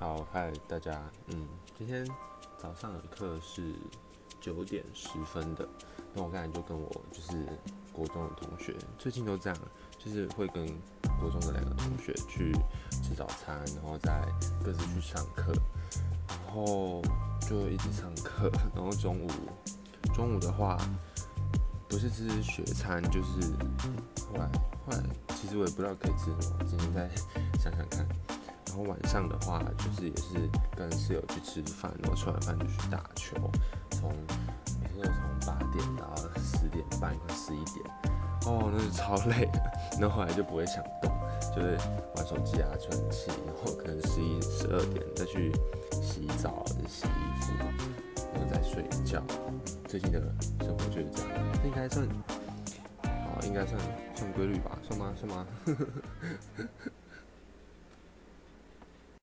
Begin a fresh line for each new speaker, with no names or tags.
好，嗨，大家，嗯，今天早上的课是九点十分的，那我刚才就跟我就是国中的同学，最近都这样，就是会跟国中的两个同学去吃早餐，然后再各自去上课，然后就一直上课，然后中午中午的话不是吃学餐，就是后来后来其实我也不知道可以吃什么，今天再想想看。然后晚上的话，就是也是跟室友去吃饭，然后吃完饭就去打球，从每天都从八点到十点半快十一点，哦，那是超累的。然后后来就不会想动，就是玩手机啊、吹冷气，然后可能十一、十二点再去洗澡、洗衣服，然后再睡觉。最近的生活就是这样，这应该算，好，应该算算规律吧？算吗？算吗？